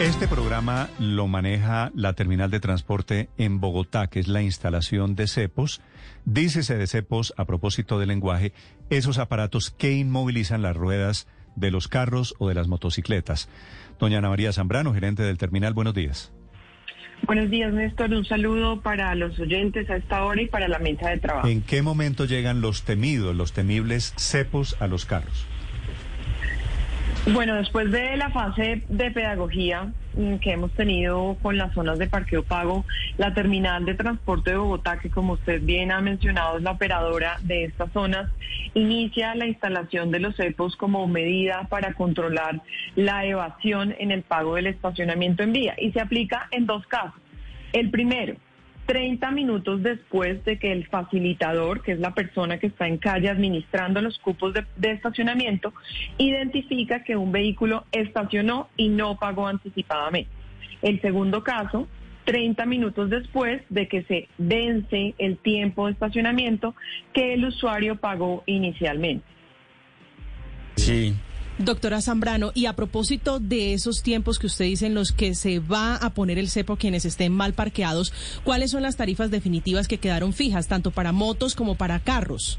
Este programa lo maneja la terminal de transporte en Bogotá, que es la instalación de cepos. Dícese de cepos, a propósito del lenguaje, esos aparatos que inmovilizan las ruedas de los carros o de las motocicletas. Doña Ana María Zambrano, gerente del terminal, buenos días. Buenos días, Néstor. Un saludo para los oyentes a esta hora y para la mesa de trabajo. ¿En qué momento llegan los temidos, los temibles cepos a los carros? Bueno, después de la fase de pedagogía mm, que hemos tenido con las zonas de parqueo pago, la terminal de transporte de Bogotá, que como usted bien ha mencionado es la operadora de estas zonas, inicia la instalación de los cepos como medida para controlar la evasión en el pago del estacionamiento en vía y se aplica en dos casos. El primero, 30 minutos después de que el facilitador, que es la persona que está en calle administrando los cupos de, estacionamiento, identifica que un vehículo estacionó y no pagó anticipadamente. El segundo caso, 30 minutos después de que se vence el tiempo de estacionamiento que el usuario pagó inicialmente. Sí, Doctora Zambrano, y a propósito de esos tiempos que usted dice en los que se va a poner el cepo a quienes estén mal parqueados, ¿cuáles son las tarifas definitivas que quedaron fijas, tanto para motos como para carros?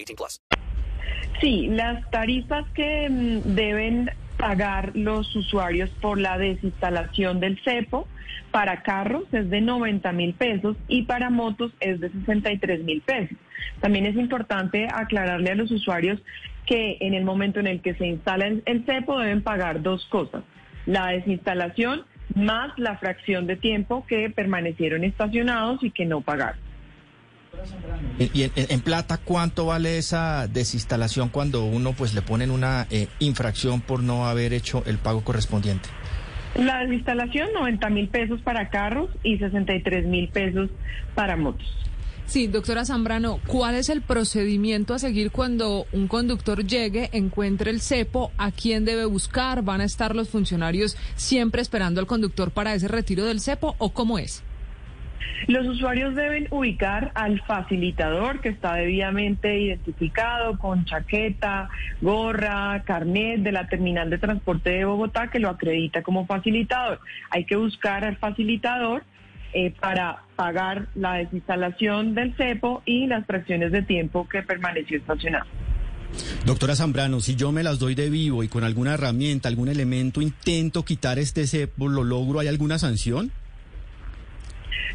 18 plus. Sí, las tarifas que mm, deben pagar los usuarios por la desinstalación del cepo para carros es de 90 mil pesos y para motos es de 63 mil pesos. También es importante aclararle a los usuarios que en el momento en el que se instala el, cepo deben pagar dos cosas, la desinstalación más la fracción de tiempo que permanecieron estacionados y que no pagaron. Y en, plata, ¿cuánto vale esa desinstalación cuando uno pues le ponen una eh, infracción por no haber hecho el pago correspondiente? La desinstalación, 90 mil pesos para carros y 63 mil pesos para motos. Sí, doctora Zambrano, ¿cuál es el procedimiento a seguir cuando un conductor llegue, encuentre el cepo? ¿A quién debe buscar? ¿Van a estar los funcionarios siempre esperando al conductor para ese retiro del cepo o cómo es? Los usuarios deben ubicar al facilitador que está debidamente identificado con chaqueta, gorra, carnet de la terminal de transporte de Bogotá que lo acredita como facilitador. Hay que buscar al facilitador eh, para pagar la desinstalación del cepo y las fracciones de tiempo que permaneció estacionado. Doctora Zambrano, si yo me las doy de vivo y con alguna herramienta, algún elemento, intento quitar este cepo, ¿lo logro? ¿Hay alguna sanción?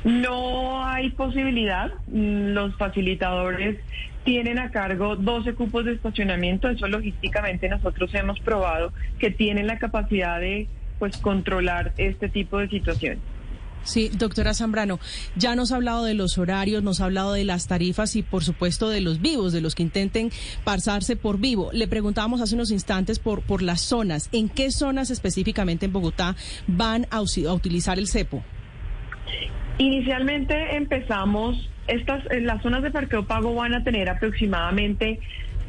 No hay posibilidad. Los facilitadores tienen a cargo 12 cupos de estacionamiento. Eso logísticamente nosotros hemos probado que tienen la capacidad de pues controlar este tipo de situaciones. Sí, doctora Zambrano, ya nos ha hablado de los horarios, nos ha hablado de las tarifas y por supuesto de los vivos, de los que intenten pasarse por vivo. Le preguntábamos hace unos instantes por, por las zonas. ¿En qué zonas específicamente en Bogotá van a, a utilizar el cepo? Inicialmente empezamos, estas, las zonas de parqueo pago van a tener aproximadamente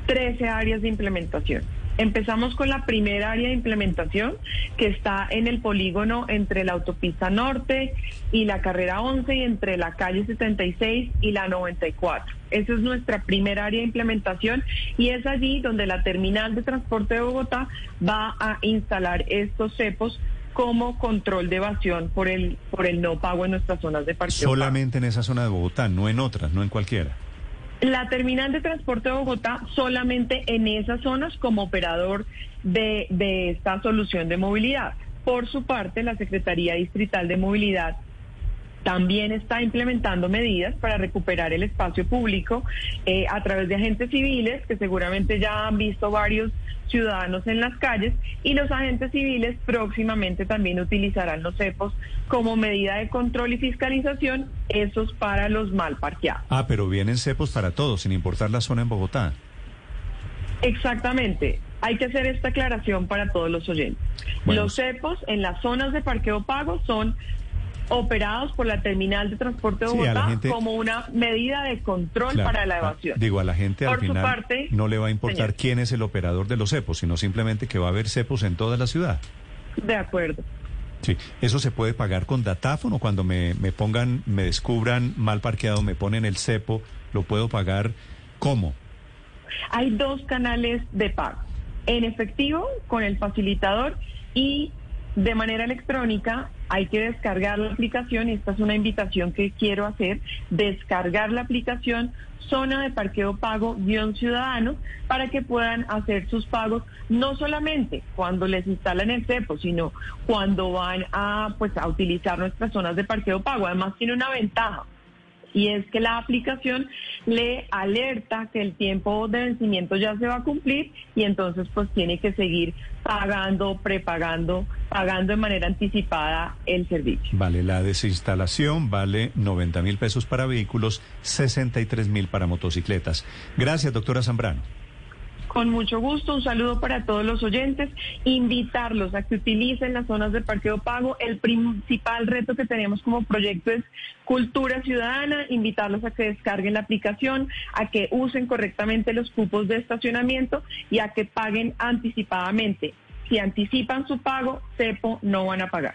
13 áreas de implementación. Empezamos con la primera área de implementación que está en el polígono entre la autopista norte y la carrera 11 y entre la calle 76 y la 94. Esa es nuestra primera área de implementación y es allí donde la terminal de transporte de Bogotá va a instalar estos cepos como control de evasión por el, por el no pago en nuestras zonas de parqueo. Solamente en esa zona de Bogotá, no en otras, no en cualquiera. La terminal de transporte de Bogotá solamente en esas zonas como operador de, de esta solución de movilidad. Por su parte, la Secretaría Distrital de Movilidad también está implementando medidas para recuperar el espacio público eh, a través de agentes civiles, que seguramente ya han visto varios ciudadanos en las calles, y los agentes civiles próximamente también utilizarán los cepos como medida de control y fiscalización, esos para los mal parqueados. Ah, pero vienen cepos para todos, sin importar la zona en Bogotá. Exactamente. Hay que hacer esta aclaración para todos los oyentes. Bueno. Los cepos en las zonas de parqueo pago son operados por la terminal de transporte de Sí, Bogotá gente- como una medida de control Claro, para la ah, evasión. Digo, a la gente al Por final parte, no le va a importar señor. quién es el operador de los cepos, sino simplemente que va a haber cepos en toda la ciudad. De acuerdo. Sí, eso se puede pagar con datáfono cuando me, me pongan, me descubran mal parqueado, me ponen el cepo, lo puedo pagar ¿cómo? Hay dos canales de pago. En efectivo, con el facilitador y de manera electrónica hay que descargar la aplicación esta es una invitación que quiero hacer, descargar la aplicación Zona de Parqueo Pago guion Ciudadano para que puedan hacer sus pagos no solamente cuando les instalan el CEPO, sino cuando van a pues a utilizar nuestras zonas de parqueo pago. Además tiene una ventaja y es que la aplicación le alerta que el tiempo de vencimiento ya se va a cumplir y entonces pues tiene que seguir pagando, prepagando, pagando de manera anticipada el servicio. Vale, la desinstalación vale 90 mil pesos para vehículos, 63 mil para motocicletas. Gracias, doctora Zambrano. Con mucho gusto, un saludo para todos los oyentes, invitarlos a que utilicen las zonas de parqueo pago. El principal reto que tenemos como proyecto es cultura ciudadana, invitarlos a que descarguen la aplicación, a que usen correctamente los cupos de estacionamiento y a que paguen anticipadamente. Si anticipan su pago, CEPO no van a pagar.